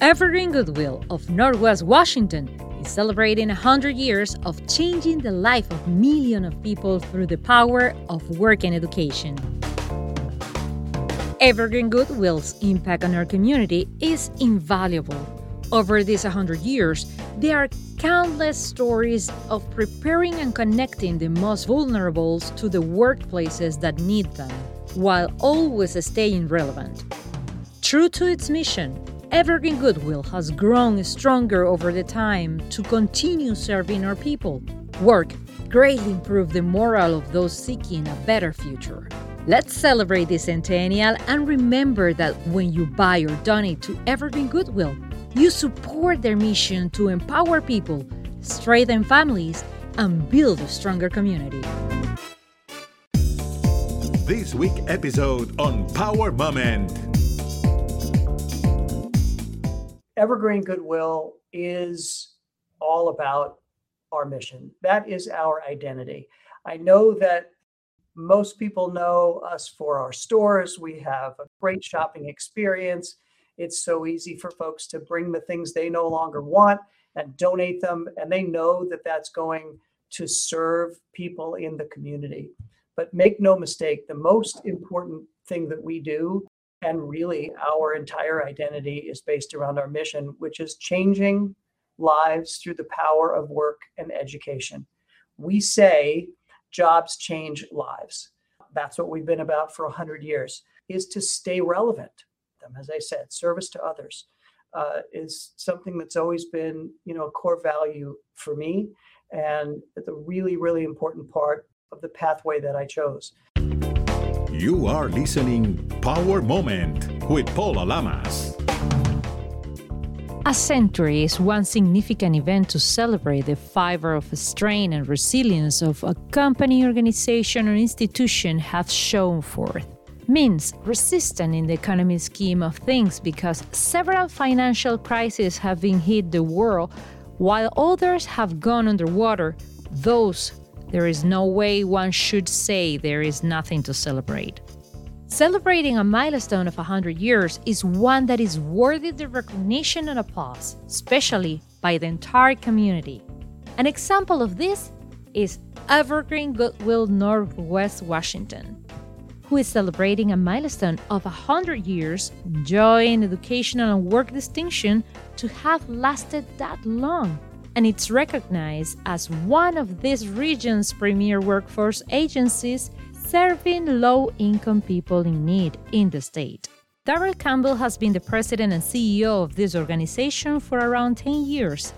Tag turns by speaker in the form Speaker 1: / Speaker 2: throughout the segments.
Speaker 1: Evergreen Goodwill of Northwest Washington is celebrating 100 years of changing the life of millions of people through the power of work and education. Evergreen Goodwill's impact on our community is invaluable. Over these 100 years, there are countless stories of preparing and connecting the most vulnerable to the workplaces that need them, while always staying relevant. True to its mission, Evergreen Goodwill has grown stronger over the time to continue serving our people. Work greatly improve the morale of those seeking a better future. Let's celebrate this centennial and remember that when you buy or donate to Evergreen Goodwill, you support their mission to empower people, strengthen families, and build a stronger community.
Speaker 2: This week episode on Power Moment.
Speaker 3: Evergreen Goodwill is all about our mission. That is our identity. I know that most people know us for our stores. We have a great shopping experience. It's so easy for folks to bring the things they no longer want and donate them, and they know that that's going to serve people in the community. But make no mistake, the most important thing that we do and really, our entire identity is based around our mission, which is changing lives through the power of work and education. We say jobs change lives. That's what we've been about for 100 years, is to stay relevant. As I said, service to others uh, is something that's always been, you know, a core value for me, and a really, really important part of the pathway that I chose.
Speaker 2: You are listening Power Moment with Paula Lamas.
Speaker 1: A century is one significant event to celebrate the fiber of strain and resilience of a company, organization, or institution have shown forth. Means resistant in the economic scheme of things because several financial crises have been hit the world while others have gone underwater. Those there is no way one should say there is nothing to celebrate. Celebrating a milestone of 100 years is one that is worthy the recognition and applause, especially by the entire community. An example of this is Evergreen Goodwill Northwest Washington, who is celebrating a milestone of 100 years, enjoying educational and work distinction to have lasted that long and it's recognized as one of this region's premier workforce agencies serving low income people in need in the state. Daryl Campbell has been the president and CEO of this organization for around 10 years.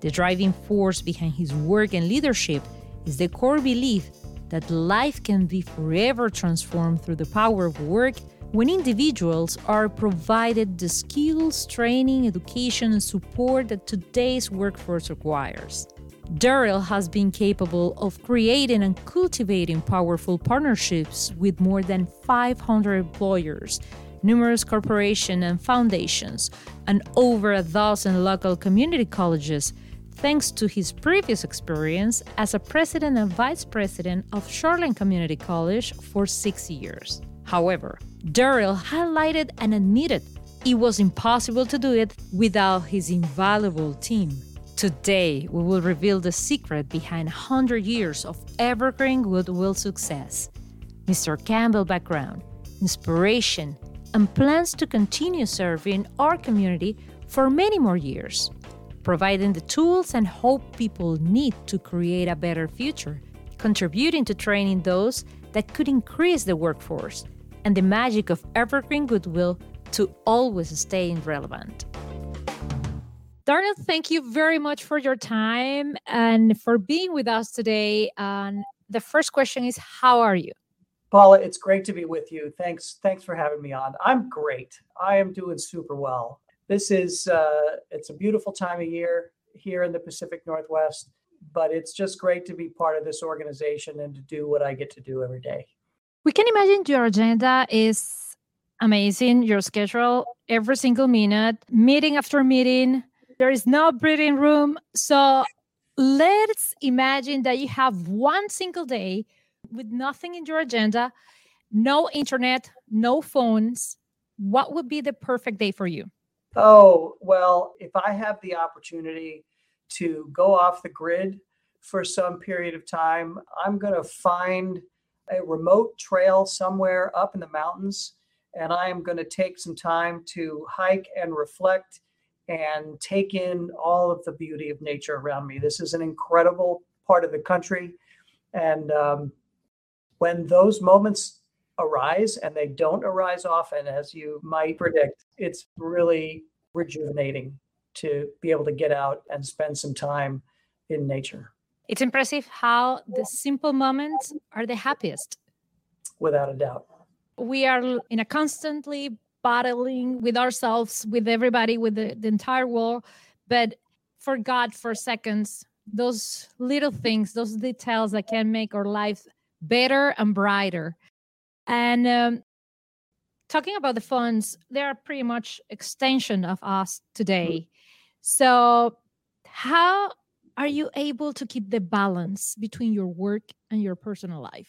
Speaker 1: The driving force behind his work and leadership is the core belief that life can be forever transformed through the power of work when individuals are provided the skills, training, education, and support that today's workforce requires. Daryl has been capable of creating and cultivating powerful partnerships with more than 500 employers, numerous corporations and foundations, and over a dozen local community colleges, thanks to his previous experience as a president and vice president of Shoreline Community College for six years. However, Daryl highlighted and admitted it was impossible to do it without his invaluable team. Today, we will reveal the secret behind 100 years of evergreen goodwill success, Mr. Campbell background, inspiration, and plans to continue serving our community for many more years, providing the tools and hope people need to create a better future, contributing to training those that could increase the workforce and the magic of evergreen goodwill to always stay relevant. Darnell, thank you very much for your time and for being with us today. And the first question is How are you?
Speaker 3: Paula, it's great to be with you. Thanks, thanks for having me on. I'm great. I am doing super well. This is uh, it's a beautiful time of year here in the Pacific Northwest, but it's just great to be part of this organization and to do what I get to do every day.
Speaker 1: We can imagine your agenda is amazing, your schedule every single minute, meeting after meeting. There is no breathing room. So let's imagine that you have one single day with nothing in your agenda, no internet, no phones. What would be the perfect day for you?
Speaker 3: Oh, well, if I have the opportunity to go off the grid for some period of time, I'm going to find a remote trail somewhere up in the mountains and I am going to take some time to hike and reflect and take in all of the beauty of nature around me. This is an incredible part of the country. And um, when those moments arise, and they don't arise often, as you might predict, it's really rejuvenating to be able to get out and spend some time in nature.
Speaker 1: It's impressive how the simple moments are the happiest.
Speaker 3: Without a doubt.
Speaker 1: We are in a constantly battling with ourselves, with everybody, with the, the entire world. But for God, for seconds, those little things, those details that can make our life better and brighter. And um, talking about the funds, they are pretty much extension of us today. So, how are you able to keep the balance between your work and your personal life?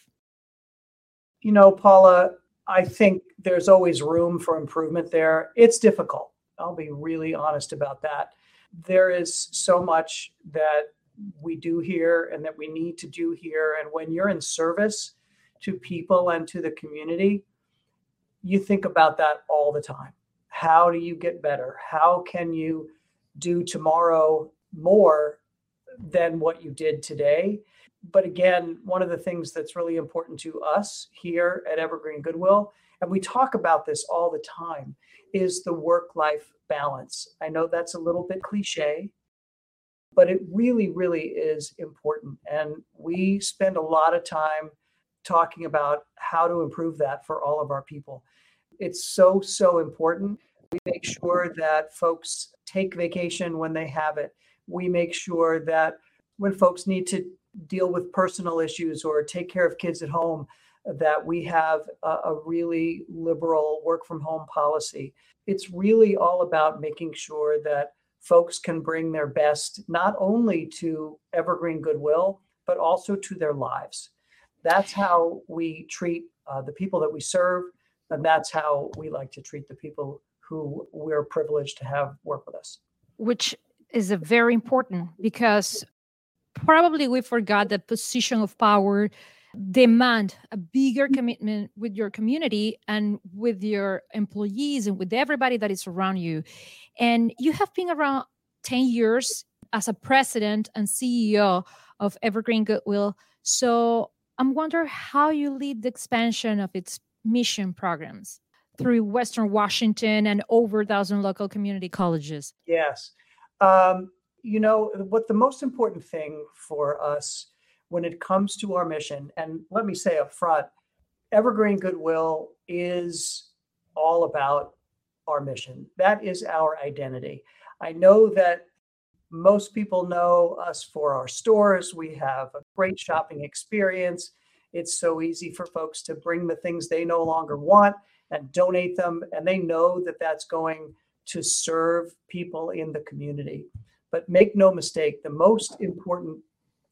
Speaker 3: You know, Paula, I think there's always room for improvement there. It's difficult. I'll be really honest about that. There is so much that we do here and that we need to do here. And when you're in service to people and to the community, you think about that all the time. How do you get better? How can you do tomorrow more than what you did today? But again, one of the things that's really important to us here at Evergreen Goodwill, and we talk about this all the time, is the work life balance. I know that's a little bit cliche, but it really, really is important. And we spend a lot of time talking about how to improve that for all of our people. It's so, so important. We make sure that folks take vacation when they have it. We make sure that when folks need to deal with personal issues or take care of kids at home that we have a, a, really liberal work from home policy. It's really all about making sure that folks can bring their best not only to Evergreen Goodwill, but also to their lives. That's how we treat uh, the people that we serve, and that's how we like to treat the people who we're privileged to have work with us.
Speaker 1: Which is a very important because probably we forgot that position of power demand a bigger mm. commitment with your community and with your employees and with everybody that is around you. And you have been around 10 years as a president and ceo of evergreen goodwill. So i'm wondering how you lead the expansion of its mission programs through western washington and over a thousand local community colleges.
Speaker 3: Yes um, you know, what the most important thing for us when it comes to our mission, and let me say up front, Evergreen Goodwill is all about our mission. That is our identity. I know that most people know us for our stores. We have a great shopping experience. It's so easy for folks to bring the things they no longer want and donate them, and they know that that's going to serve people in the community. But make no mistake, the most important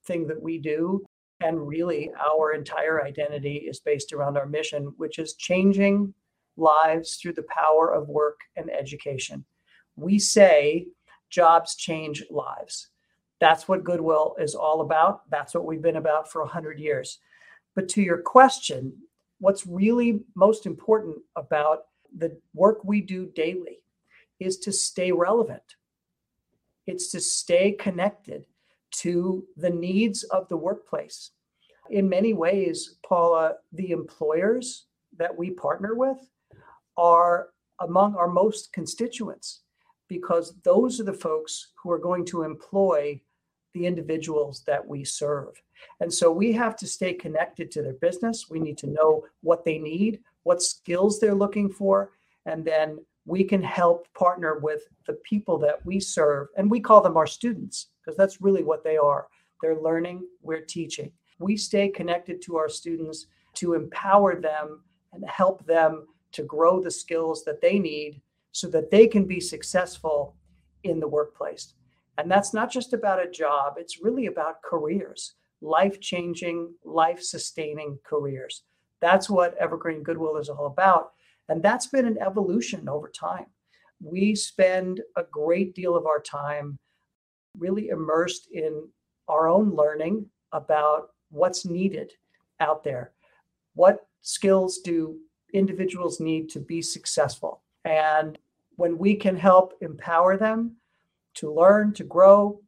Speaker 3: thing that we do, and really our entire identity, is based around our mission, which is changing lives through the power of work and education. We say jobs change lives. That's what Goodwill is all about. That's what we've been about for 100 years. But to your question, what's really most important about the work we do daily is to stay relevant it's to stay connected to the needs of the workplace. In many ways, Paula, the employers that we partner with are among our most constituents because those are the folks who are going to employ the individuals that we serve. And so we have to stay connected to their business. We need to know what they need, what skills they're looking for, and then we can help partner with the people that we serve. And we call them our students because that's really what they are. They're learning, we're teaching. We stay connected to our students to empower them and help them to grow the skills that they need so that they can be successful in the workplace. And that's not just about a job, it's really about careers, life changing, life sustaining careers. That's what Evergreen Goodwill is all about. And that's been an evolution over time. we spend a great deal of our time really immersed in our own learning about what's needed out there. What skills do individuals need to be successful? And when we can help empower them to learn, to grow,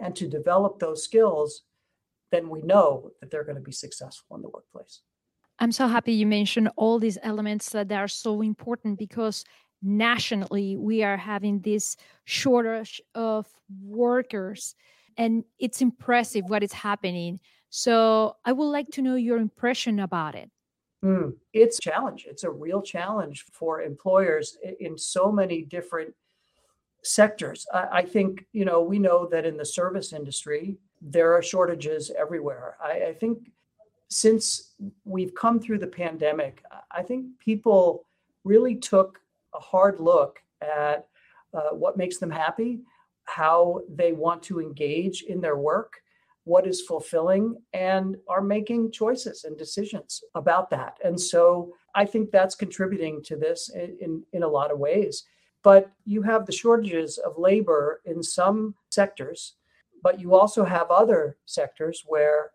Speaker 3: and to develop those skills, then we know that they're going to be successful in the workplace.
Speaker 1: I'm so happy you mentioned all these elements that are so important because nationally we are having this shortage of workers and it's impressive what is happening. So I would like to know your impression about it.
Speaker 3: Mm, it's a challenge. It's a real challenge for employers in so many different sectors. I, I, think, you know, we know that in the service industry, there are shortages everywhere. I, I think since we've come through the pandemic, I think people really took a hard look at uh, what makes them happy, how they want to engage in their work, what is fulfilling, and are making choices and decisions about that. And so I think that's contributing to this in, in, in a lot of ways. But you have the shortages of labor in some sectors, but you also have other sectors where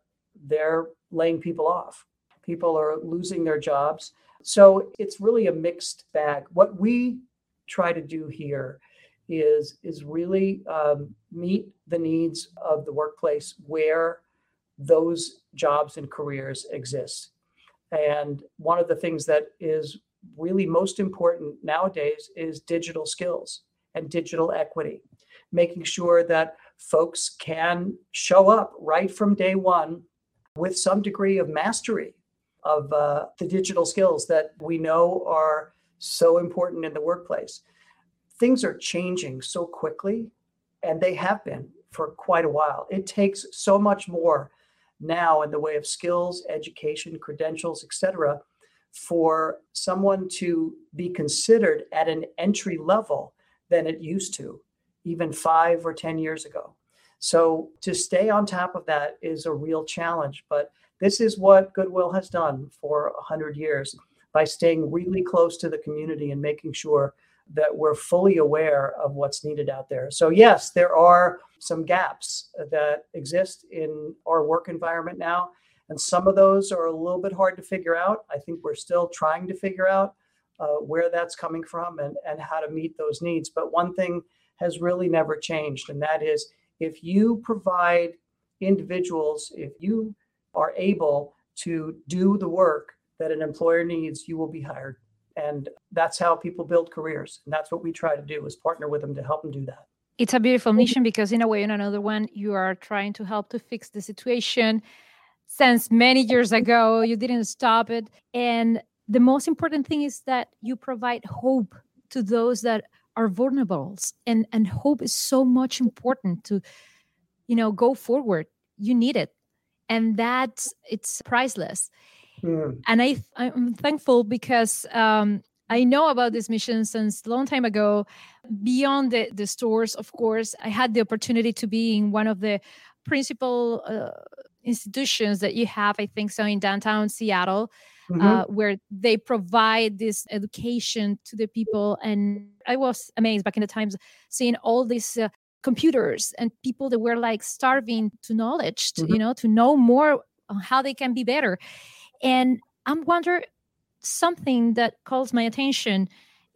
Speaker 3: they're laying people off. People are losing their jobs. So it's really a mixed bag. What we try to do here is is really um, meet the needs of the workplace where those jobs and careers exist. And one of the things that is really most important nowadays is digital skills and digital equity, making sure that folks can show up right from day one with some degree of mastery of uh, the digital skills that we know are so important in the workplace things are changing so quickly, and they have been for quite a while. It takes so much more now in the way of skills, education, credentials, etc., for someone to be considered at an entry level than it used to, even five or 10 years ago. So to stay on top of that is a real challenge. But this is what Goodwill has done for 100 years by staying really close to the community and making sure that we're fully aware of what's needed out there. So, yes, there are some gaps that exist in our work environment now. And some of those are a little bit hard to figure out. I think we're still trying to figure out uh, where that's coming from and, and how to meet those needs. But one thing has really never changed, and that is if you provide individuals, if you are able to do the work that an employer needs, you will be hired. And that's how people build careers and that's what we try to do is partner with them to help them do that.
Speaker 1: It's a beautiful mission because in a way in another one you are trying to help to fix the situation since many years ago. You didn't stop it. And the most important thing is that you provide hope to those that are vulnerable and and hope is so much important to you know go forward you need it and that it's priceless Mm. And I I'm thankful because um, I know about this mission since a long time ago. Beyond the, the stores, of course, I had the opportunity to be in one of the principal uh, institutions that you have, I think so, in downtown Seattle. Mm-hmm. Uh, where they provide this education to the people. And I was amazed back in the times seeing all these uh, computers and people that were like starving to knowledge, to, mm-hmm. you know, to know more on how they can be better. And I'm wonder something that calls my attention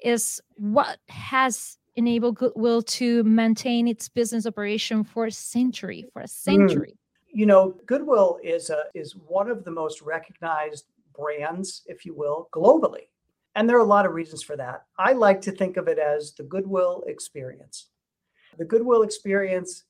Speaker 1: is what has enabled Goodwill to maintain its business operation for a century, for a mm. century. Mm.
Speaker 3: You know, Goodwill is a is one of the most recognized brands, if you will, globally. And there are a lot of reasons for that. I like to think of it as the Goodwill experience. The Goodwill experience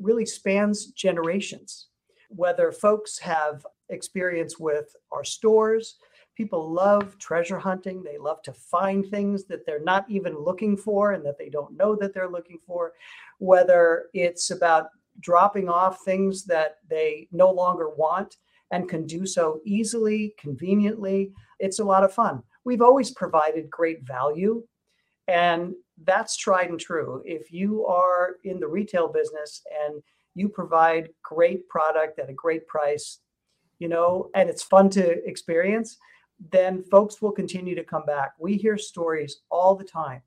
Speaker 3: really spans generations. Whether folks have experience with our stores. People love treasure hunting. They love to find things that they're not even looking for and that they don't know that they're looking for. Whether it's about dropping off things that they no longer want and can do so easily, conveniently, it's a lot of fun. We've always provided great value, and that's tried and true. If you are in the retail business and you provide great product at a great price, you know, and it's fun to experience, then folks will continue to come back. We hear stories all the time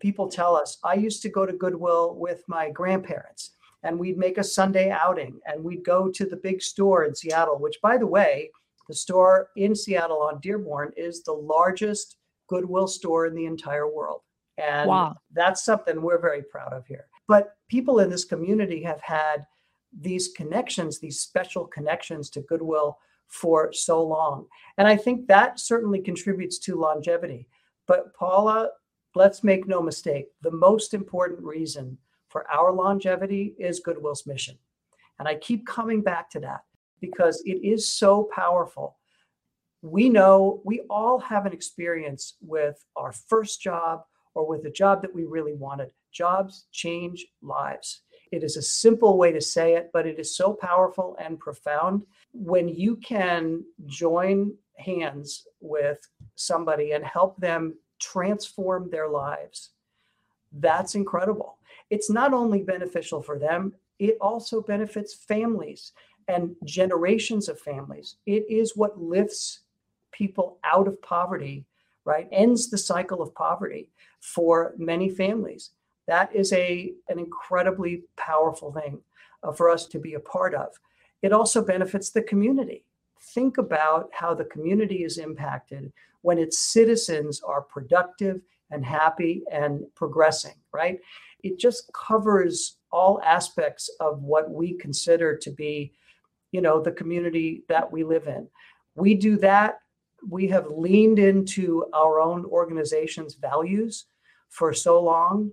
Speaker 3: People tell us, I used to go to Goodwill with my grandparents and we'd make a Sunday outing and we'd go to the big store in Seattle, which, by the way, the store in Seattle on Dearborn is the largest Goodwill store in the entire world. And wow. that's something we're very proud of here. But people in this community have had these connections, these special connections to Goodwill for so long. And I think that certainly contributes to longevity. But Paula, let's make no mistake, the most important reason for our longevity is Goodwill's mission. And I keep coming back to that because it is so powerful. We know we all have an experience with our first job or with a job that we really wanted. Jobs change lives. It is a simple way to say it, but it is so powerful and profound. When you can join hands with somebody and help them transform their lives, that's incredible. It's not only beneficial for them, it also benefits families and generations of families. It is what lifts people out of poverty, right? Ends the cycle of poverty for many families. That is a an incredibly powerful thing uh, for us to be a part of. It also benefits the community. Think about how the community is impacted when its citizens are productive and happy and progressing, right? It just covers all aspects of what we consider to be, you know, the community that we live in. We do that. We have leaned into our own organization's values for so long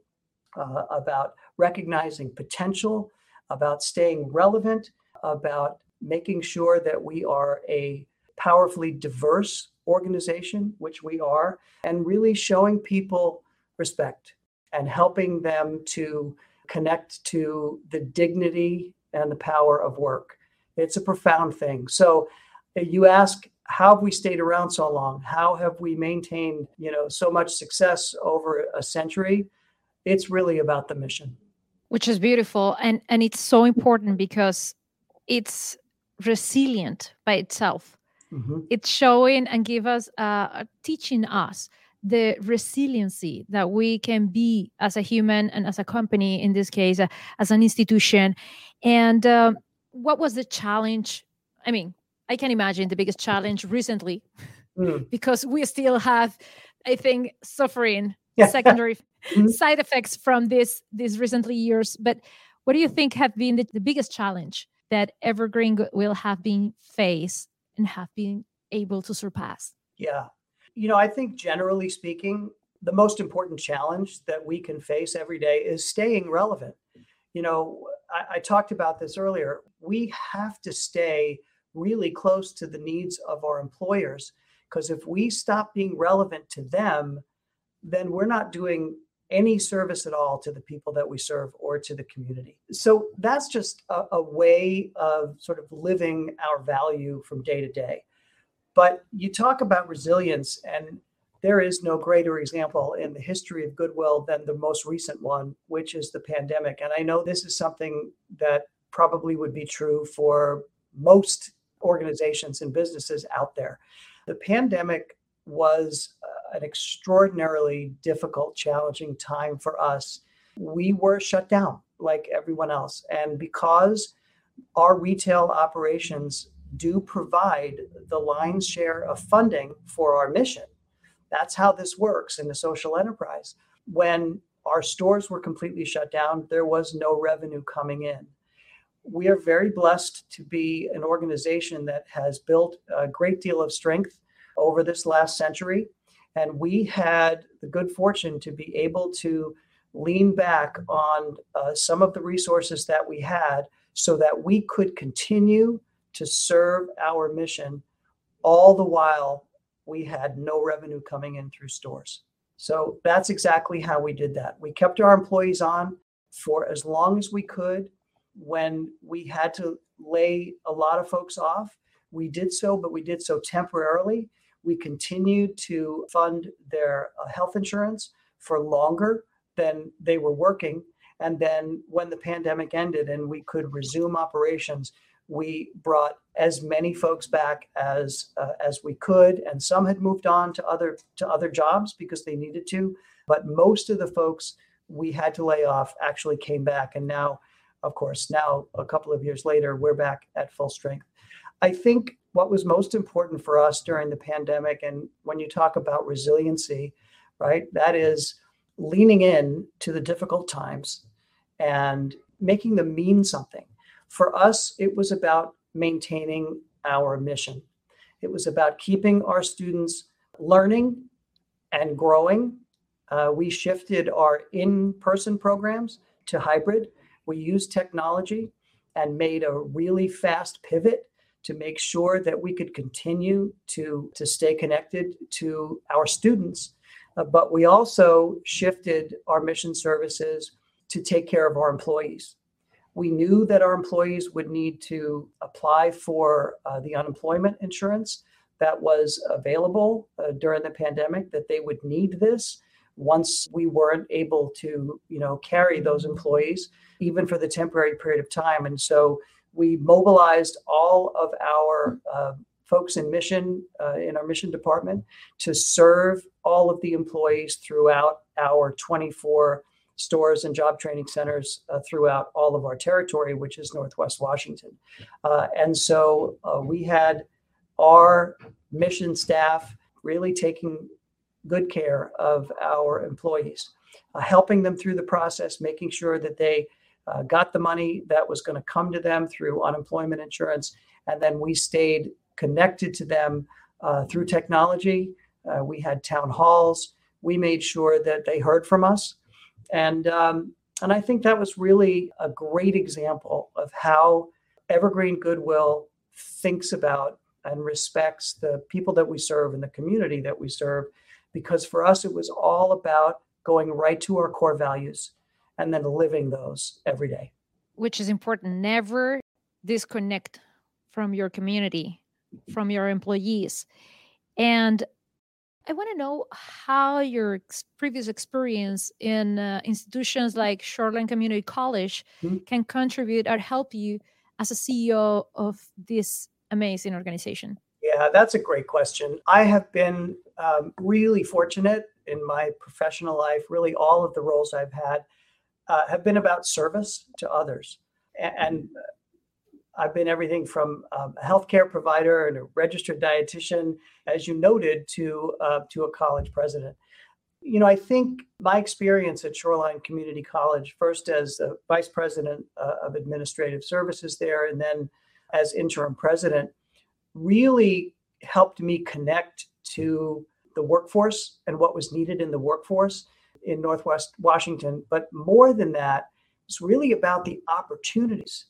Speaker 3: uh, about recognizing potential, about staying relevant, about making sure that we are a powerfully diverse organization, which we are, and really showing people respect and helping them to connect to the dignity and the power of work. It's a profound thing. So uh, you ask, how have we stayed around so long? How have we maintained, you know, so much success over a century? it's really about the mission
Speaker 1: which is beautiful and and it's so important because it's resilient by itself mm-hmm. it's showing and give us uh, teaching us the resiliency that we can be as a human and as a company in this case uh, as an institution and uh, what was the challenge i mean i can imagine the biggest challenge recently mm. because we still have i think suffering secondary mm-hmm. side effects from this these recently years. But what do you think have been the, the biggest challenge that Evergreen will have been faced and have been able to surpass?
Speaker 3: Yeah. You know, I think generally speaking, the most important challenge that we can face every day is staying relevant. You know, I, I, talked about this earlier. We have to stay really close to the needs of our employers because if we stop being relevant to them, then we're not doing any service at all to the people that we serve or to the community. So that's just a, a, way of sort of living our value from day to day. But you talk about resilience, and there is no greater example in the history of Goodwill than the most recent one, which is the pandemic. And I know this is something that probably would be true for most organizations and businesses out there. The pandemic was uh, an extraordinarily difficult, challenging time for us. We were shut down like everyone else. And because our retail operations do provide the lion's share of funding for our mission, that's how this works in the social enterprise. When our stores were completely shut down, there was no revenue coming in. We are very blessed to be an organization that has built a great deal of strength over this last century. And we had the good fortune to be able to lean back on uh, some of the resources that we had so that we could continue to serve our mission all the while we had no revenue coming in through stores. So that's exactly how we did that. We kept our employees on for as long as we could. When we had to lay a lot of folks off, we did so, but we did so temporarily we continued to fund their uh, health insurance for longer than they were working. And then when the pandemic ended and we could resume operations, we brought as many folks back as uh, as we could, and some had moved on to other to other jobs because they needed to. But most of the folks we had to lay off actually came back, and now, of course, now a couple of years later, we're back at full strength. I think what was most important for us during the pandemic, and when you talk about resiliency, right, that is leaning in to the difficult times and making them mean something. For us, it was about maintaining our mission. It was about keeping our students learning and growing. Uh, we shifted our in person programs to hybrid. We used technology and made a really fast pivot to make sure that we could continue to, to stay connected to our students. Uh, but we also shifted our mission services to take care of our employees. We knew that our employees would need to apply for uh, the unemployment insurance that was available uh, during the pandemic, that they would need this once we weren't able to, you know, carry those employees, even for the temporary period of time. And so we mobilized all of our uh, folks in mission, uh, in our mission department, to serve all of the employees throughout our 24 stores and job training centers uh, throughout all of our territory, which is Northwest Washington. Uh, and so uh, we had our mission staff really taking good care of our employees, uh, helping them through the process, making sure that they uh, got the money that was going to come to them through unemployment insurance. And then we stayed connected to them uh, through technology. we had town halls. We made sure that they heard from us and um, and I think that was really a great example of how Evergreen Goodwill thinks about and respects the people that we serve and the community that we serve. Because for us, it was all about going right to our core values and then living those every day.
Speaker 1: Which is important. Never disconnect from your community, from your employees. And I want to know how your ex- previous experience in uh, institutions like Shoreline Community College mm-hmm. can contribute or help you as a CEO of this amazing organization.
Speaker 3: Yeah, that's a great question. I have been um, really fortunate in my professional life. Really, all of the roles I've had uh, have been about service to others. And, and I've been everything from a healthcare provider and a registered dietitian, as you noted, to uh, to a college president. You know, I think my experience at Shoreline Community College, first as the vice president uh, of administrative services there, and then as interim president, really helped me connect to the workforce and what was needed in the workforce in Northwest Washington. But more than that, it's really about the opportunities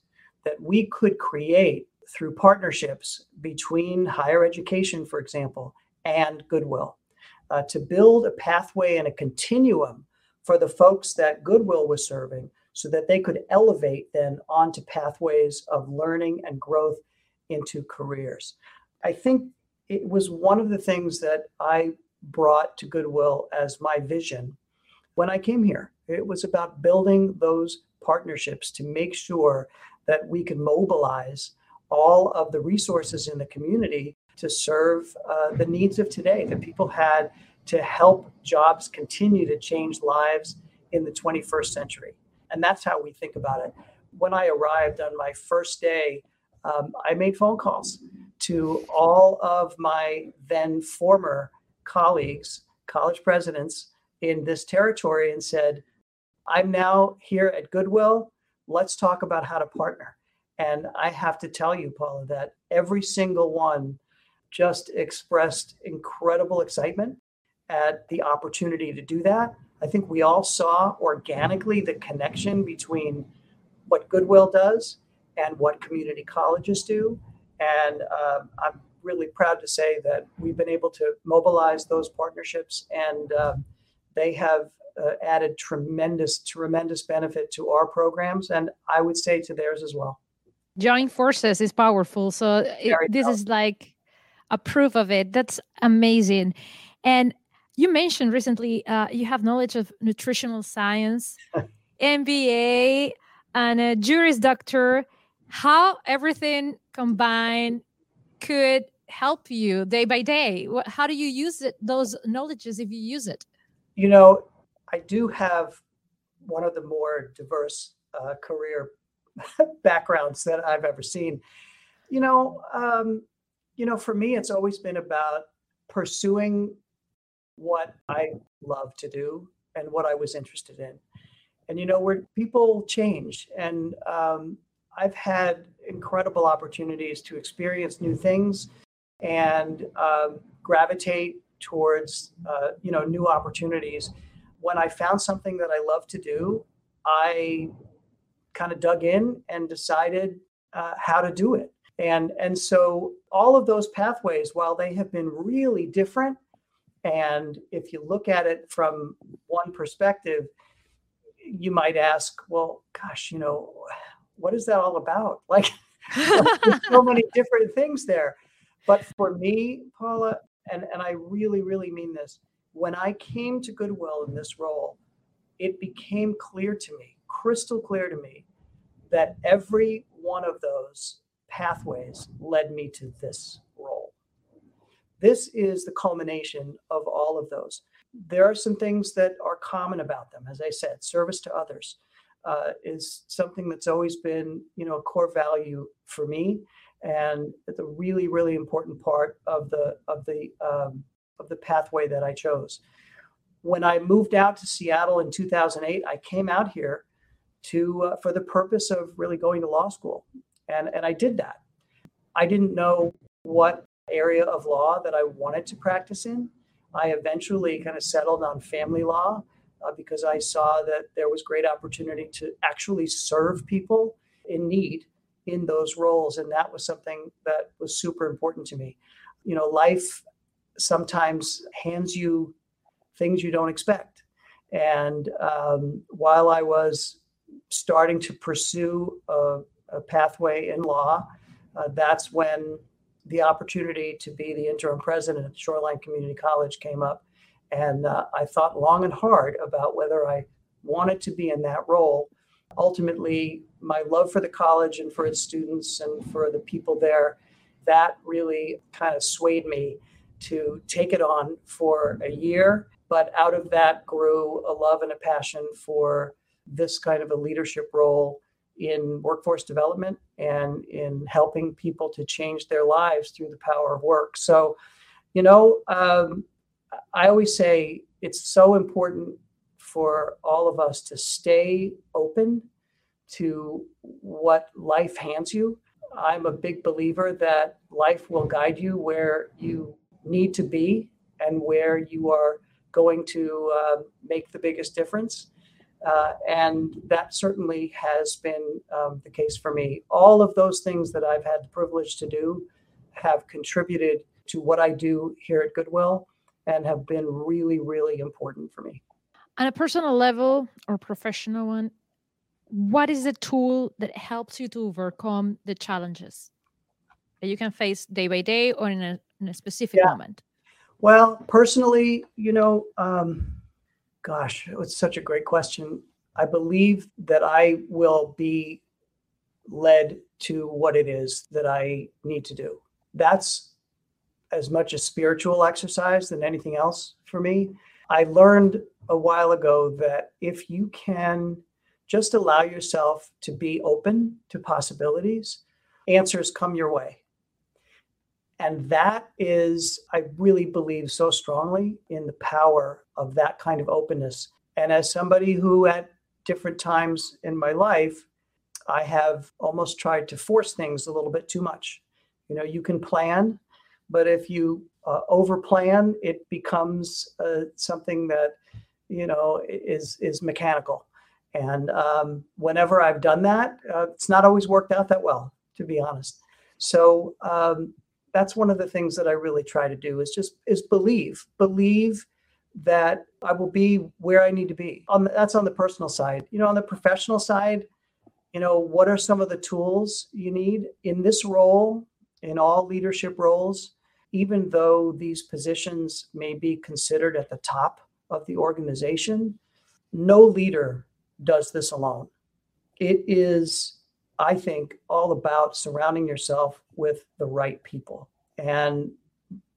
Speaker 3: that we could create through partnerships between higher education, for example, and Goodwill uh, to build a pathway and a continuum for the folks that Goodwill was serving so that they could elevate then onto pathways of learning and growth into careers. I think it was one of the things that I brought to Goodwill as my vision when I came here. It was about building those partnerships to make sure that we can mobilize all of the resources in the community to serve uh, the needs of today that people had to help jobs continue to change lives in the 21st century. And that's how we think about it. When I arrived on my first day, um, I made phone calls to all of my then former colleagues, college presidents in this territory, and said, I'm now here at Goodwill let's talk about how to partner. And I have to tell you, Paula, that every single one just expressed incredible excitement at the opportunity to do that. I think we all saw organically the connection between what Goodwill does and what community colleges do. And uh, I'm really proud to say that we've been able to mobilize those partnerships, and uh, they have uh, added tremendous, tremendous benefit to our programs, and I would say to theirs as well.
Speaker 1: Joint forces is powerful. So it, this is like a proof of it. That's amazing. And you mentioned recently uh, you have knowledge of nutritional science, MBA, and a Juris Doctor. how everything combined could help you day by day. How do you use it, those knowledges if you use it?
Speaker 3: You know, I do have one of the more diverse uh, career backgrounds that I've ever seen. You know, um, you know, for me, it's always been about pursuing what I love to do and what I was interested in. And you know, where people change, and um, I've had incredible opportunities to experience new things and um, gravitate towards uh, you know new opportunities. When I found something that I love to do, I kind of dug in and decided uh, how to do it. And and so all of those pathways, while they have been really different, and if you look at it from one perspective, you might ask, well, gosh, you know, what is that all about? Like, so many different things there. But for me, Paula, and, and I really, really mean this, when I came to Goodwill in this role, it became clear to me, crystal clear to me, that every one of those pathways led me to this role. This is the culmination of all of those. There are some things that are common about them. As I said, service to others uh, is something that's always been, you know, a core value for me, and it's a really, really important part of the of the um, of the pathway that I chose. When I moved out to Seattle in 2008, I came out here to uh, for the purpose of really going to law school, and and I did that. I didn't know what area of law that I wanted to practice in. I eventually kind of settled on family law uh, because I saw that there was great opportunity to actually serve people in need in those roles, and that was something that was super important to me. You know, life sometimes hands you things you don't expect. And um, while I was starting to pursue a, a pathway in law, uh, that's when the opportunity to be the interim president at Shoreline Community College came up. And uh, I thought long and hard about whether I wanted to be in that role. Ultimately, my love for the college and for its students and for the people there, that really kind of swayed me to take it on for a year. But out of that grew a love and a passion for this kind of a leadership role in workforce development and in helping people to change their lives through the power of work. So, you know, um, I always say it's so important for all of us to stay open to what life hands you. I'm a big believer that life will guide you where you need to be and where you are going to uh, make the biggest difference. Uh, and that certainly has been um, the case for me. All of those things that I've had the privilege to do have contributed to what I do here at Goodwill and have been really, really important for me.
Speaker 1: On a personal level or professional one, what is the tool that helps you to overcome the challenges that you can face day by day or in a, in a specific yeah. moment?
Speaker 3: Well, personally, you know, um, gosh, it's such a great question. I believe that I will be led to what it is that I need to do. That's as much a spiritual exercise than anything else for me. I learned a while ago that if you can just allow yourself to be open to possibilities, answers come your way. And that is, I really believe so strongly in the power of that kind of openness. And as somebody who, at different times in my life, I have almost tried to force things a little bit too much. You know, you can plan, but if you uh, over plan, it becomes uh, something that, you know, is is mechanical. And um, whenever I've done that, uh, it's not always worked out that well, to be honest. So um, that's one of the things that I really try to do is just is believe, believe that I will be where I need to be. On the, that's on the personal side. You know, on the professional side, you know, what are some of the tools you need in this role, in all leadership roles, even though these positions may be considered at the top of the organization, no leader does this alone. It is I think, all about surrounding yourself with the right people. And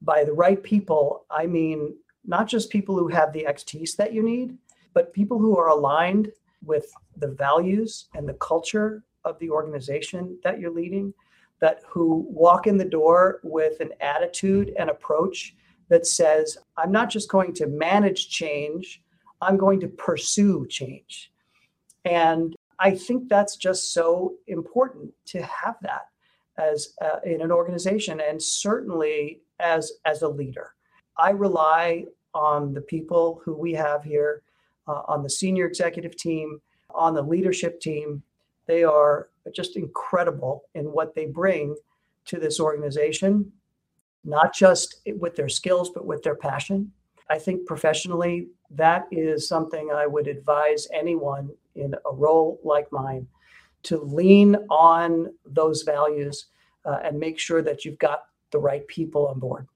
Speaker 3: by the right people, I mean not just people who have the expertise that you need, but people who are aligned with the values and the culture of the organization that you're leading, that who walk in the door with an attitude and approach that says, I'm not just going to manage change, I'm going to pursue change. And I think that's just so important to have that as uh, in an organization and certainly as as a leader. I rely on the people who we have here uh, on the senior executive team, on the leadership team. They are just incredible in what they bring to this organization, not just with their skills, but with their passion. I think professionally, that is something I would advise anyone in a role like mine to lean on those values uh, and make sure that you've got the right people on board.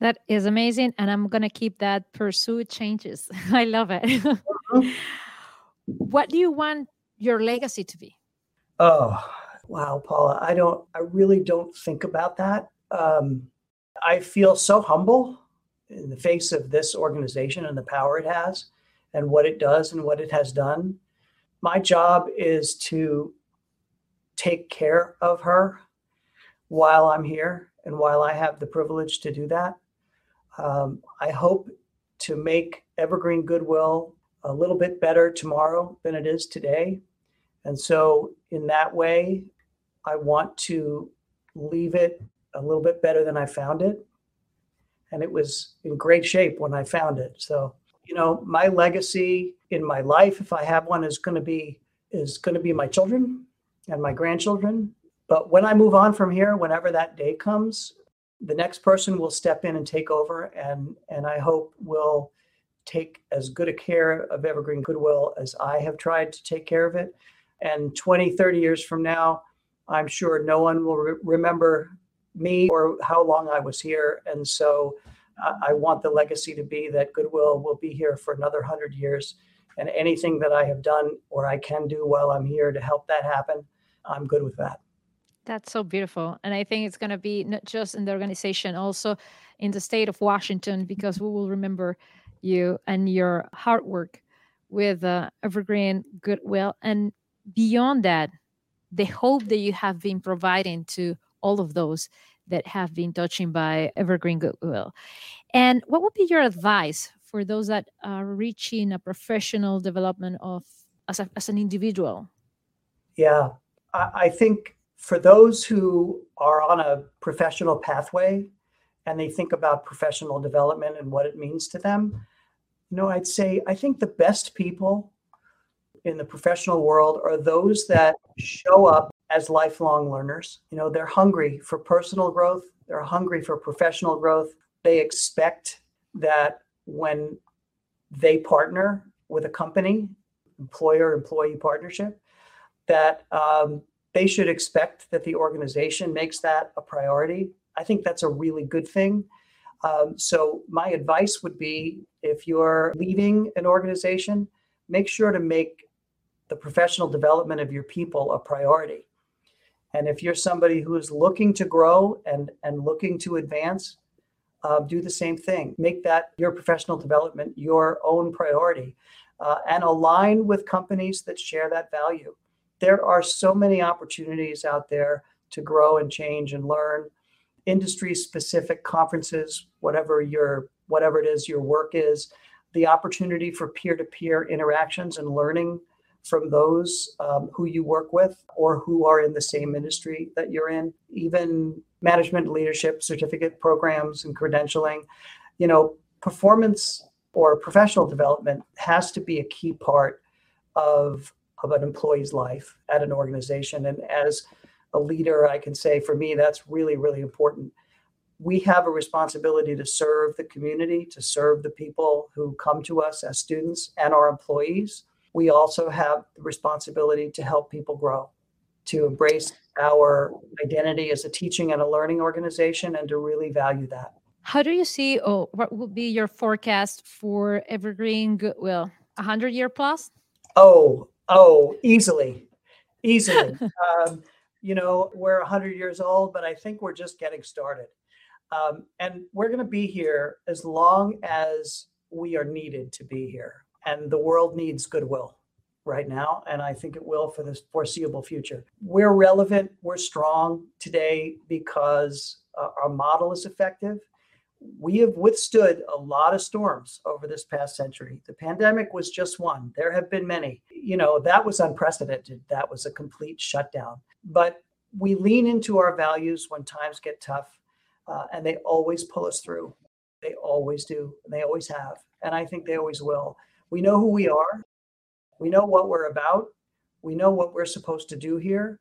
Speaker 1: That is amazing. And I'm going to keep that pursuit changes. I love it. mm-hmm. What do you want your legacy to be?
Speaker 3: Oh, wow, Paula. I don't, I really don't think about that. Um, I feel so humble in the face of this organization and the power it has and what it does and what it has done. My job is to take care of her while I'm here and while I have the privilege to do that. Um, I hope to make Evergreen Goodwill a little bit better tomorrow than it is today. And so, in that way, I want to leave it a little bit better than I found it. And it was in great shape when I found it. So, you know, my legacy in my life, if I have one, is going to be is going to be my children and my grandchildren. But when I move on from here, whenever that day comes, the next person will step in and take over and and i hope will take as good a care of evergreen goodwill as i have tried to take care of it and 20 30 years from now i'm sure no one will re- remember me or how long i was here and so I, I want the legacy to be that goodwill will be here for another 100 years and anything that i have done or i can do while i'm here to help that happen i'm good with that
Speaker 1: that's so beautiful. And I think it's going to be not just in the organization, also in the state of Washington, because we will remember you and your hard work with uh, Evergreen Goodwill. And beyond that, the hope that you have been providing to all of those that have been touching by Evergreen Goodwill. And what would be your advice for those that are reaching a professional development of as, a, as an individual?
Speaker 3: Yeah, I, I think for those who are on a professional pathway and they think about professional development and what it means to them, you know, I'd say I think the best people in the professional world are those that show up as lifelong learners. You know, they're hungry for personal growth, they're hungry for professional growth. They expect that when they partner with a company, employer employee partnership, that um, they should expect that the organization makes that a priority. I think that's a really good thing. Um, so, my advice would be if you're leading an organization, make sure to make the professional development of your people a priority. And if you're somebody who is looking to grow and, and looking to advance, uh, do the same thing. Make that your professional development your own priority uh, and align with companies that share that value there are so many opportunities out there to grow and change and learn industry specific conferences whatever your whatever it is your work is the opportunity for peer-to-peer interactions and learning from those um, who you work with or who are in the same industry that you're in even management leadership certificate programs and credentialing you know performance or professional development has to be a key part of of an employee's life at an organization. And as a leader, I can say for me, that's really, really important. We have a responsibility to serve the community, to serve the people who come to us as students and our employees. We also have the responsibility to help people grow, to embrace our identity as a teaching and a learning organization, and to really value that.
Speaker 1: How do you see, oh, what will be your forecast for Evergreen Goodwill? 100 year plus?
Speaker 3: Oh, Oh, easily, easily. um, you know, we're 100 years old, but I think we're just getting started. Um, and we're going to be here as long as we are needed to be here. And the world needs goodwill right now. And I think it will for the foreseeable future. We're relevant, we're strong today because uh, our model is effective. We have withstood a lot of storms over this past century. The pandemic was just one. There have been many. You know, that was unprecedented. That was a complete shutdown. But we lean into our values when times get tough, uh, and they always pull us through. They always do. They always have. And I think they always will. We know who we are. We know what we're about. We know what we're supposed to do here.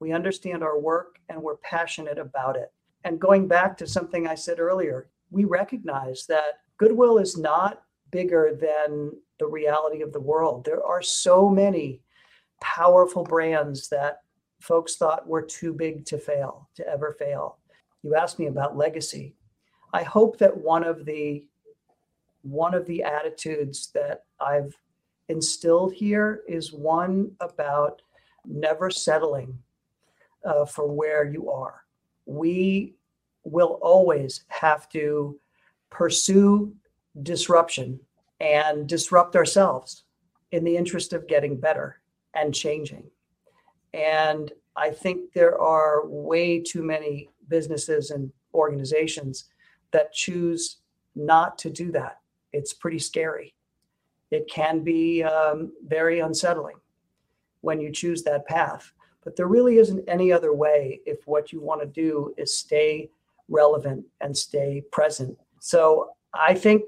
Speaker 3: We understand our work and we're passionate about it. And going back to something I said earlier, we recognize that goodwill is not bigger than the reality of the world. There are so many powerful brands that folks thought were too big to fail, to ever fail. You asked me about legacy. I hope that one of the one of the attitudes that I've instilled here is one about never settling uh, for where you are. We will always have to pursue disruption and disrupt ourselves in the interest of getting better and changing. And I think there are way too many businesses and organizations that choose not to do that. It's pretty scary it can be um, very unsettling when you choose that path. But there really isn't any other way if what you want to do is stay relevant and stay present. So I think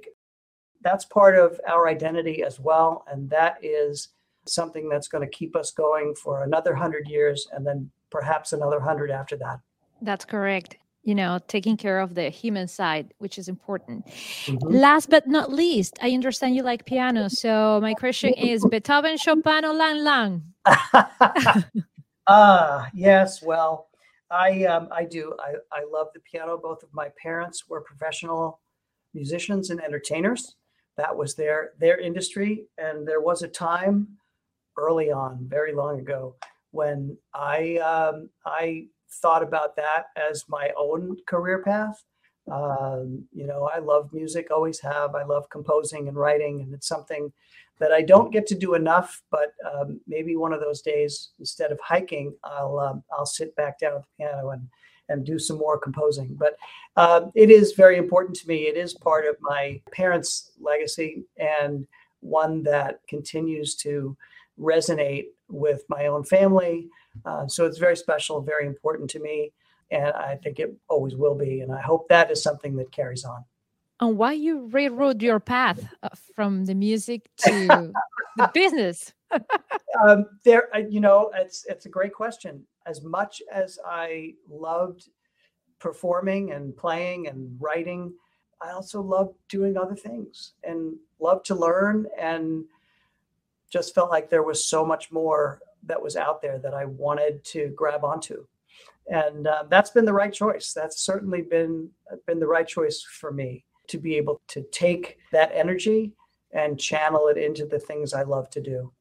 Speaker 3: that's part of our identity as well. And that is something that's going to keep us going for another 100 years and then perhaps another 100 after that.
Speaker 1: That's correct you know, taking care of the human side, which is important. Mm-hmm. Last but not least, I understand you like piano. So my question is Beethoven, Chopin, or Lang Lang?
Speaker 3: Ah, yes. Well, I um, I do. I, I love the piano. Both of my parents were professional musicians and entertainers. That was their their industry. And there was a time early on, very long ago, when I um, I thought about that as my own career path. Um, you know, I love music, always have. I love composing and writing, and it's something that I don't get to do enough. But um, maybe one of those days, instead of hiking, I'll um, I'll sit back down at the piano and and do some more composing. But uh, it is very important to me. It is part of my parents' legacy and one that continues to resonate with my own family. Uh, so it's very special, very important to me. And I think it always will be. And I hope that is something that carries on.
Speaker 1: And why you railroad your path uh, from the music to the business?
Speaker 3: um, there, you know, it's it's a great question. As much as I loved performing and playing and writing, I also loved doing other things and loved to learn and just felt like there was so much more that was out there that I wanted to grab onto. And uh, that's been the right choice. That's certainly been been the right choice for me to be able to take that energy and channel it into the things I love to do.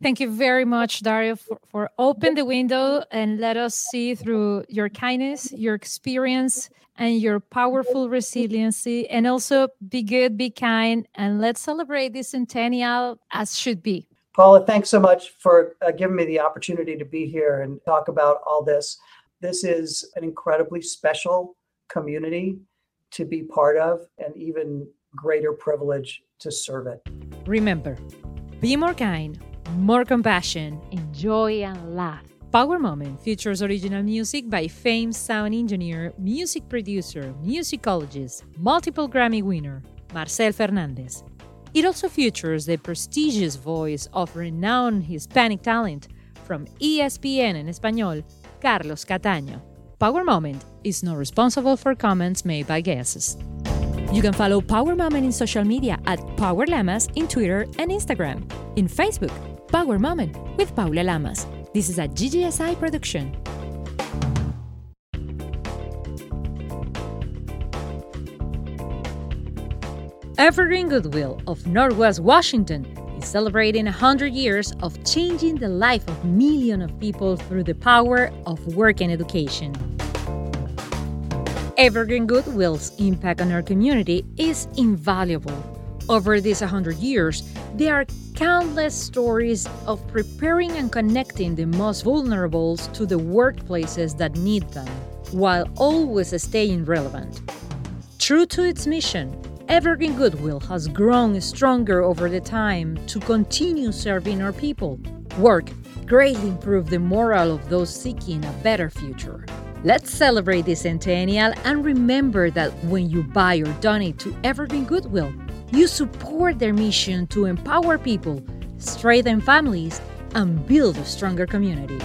Speaker 1: Thank you very much, Dario, for, for open the window and let us see through your kindness, your experience, and your powerful resiliency. And also be good, be kind, and let's celebrate this centennial as should be.
Speaker 3: Paula, thanks so much for uh, giving me the opportunity to be here and talk about all this. This is an incredibly special community to be part of, and even greater privilege to serve it.
Speaker 1: Remember, be more kind more compassion, enjoy and laugh. Power Moment features original music by famed sound engineer, music producer, musicologist, multiple Grammy winner, Marcel Fernandez. It also features the prestigious voice of renowned Hispanic talent from ESPN en Español, Carlos Cataño. Power Moment is not responsible for comments made by guests. You can follow Power Moment in social media at Power Lamas in Twitter and Instagram. In Facebook, Power Moment with Paula Lamas. This is a GGSI production. Evergreen Goodwill of Northwest Washington is celebrating 100 years of changing the life of millions of people through the power of work and education. Evergreen Goodwill's impact on our community is invaluable. Over these 100 years, there are countless stories of preparing and connecting the most vulnerable to the workplaces that need them, while always staying relevant. True to its mission, Evergreen Goodwill has grown stronger over the time to continue serving our people. Work greatly improve the morale of those seeking a better future. Let's celebrate this centennial and remember that when you buy or donate to Evergreen Goodwill, you support their mission to empower people, strengthen families, and build a stronger community.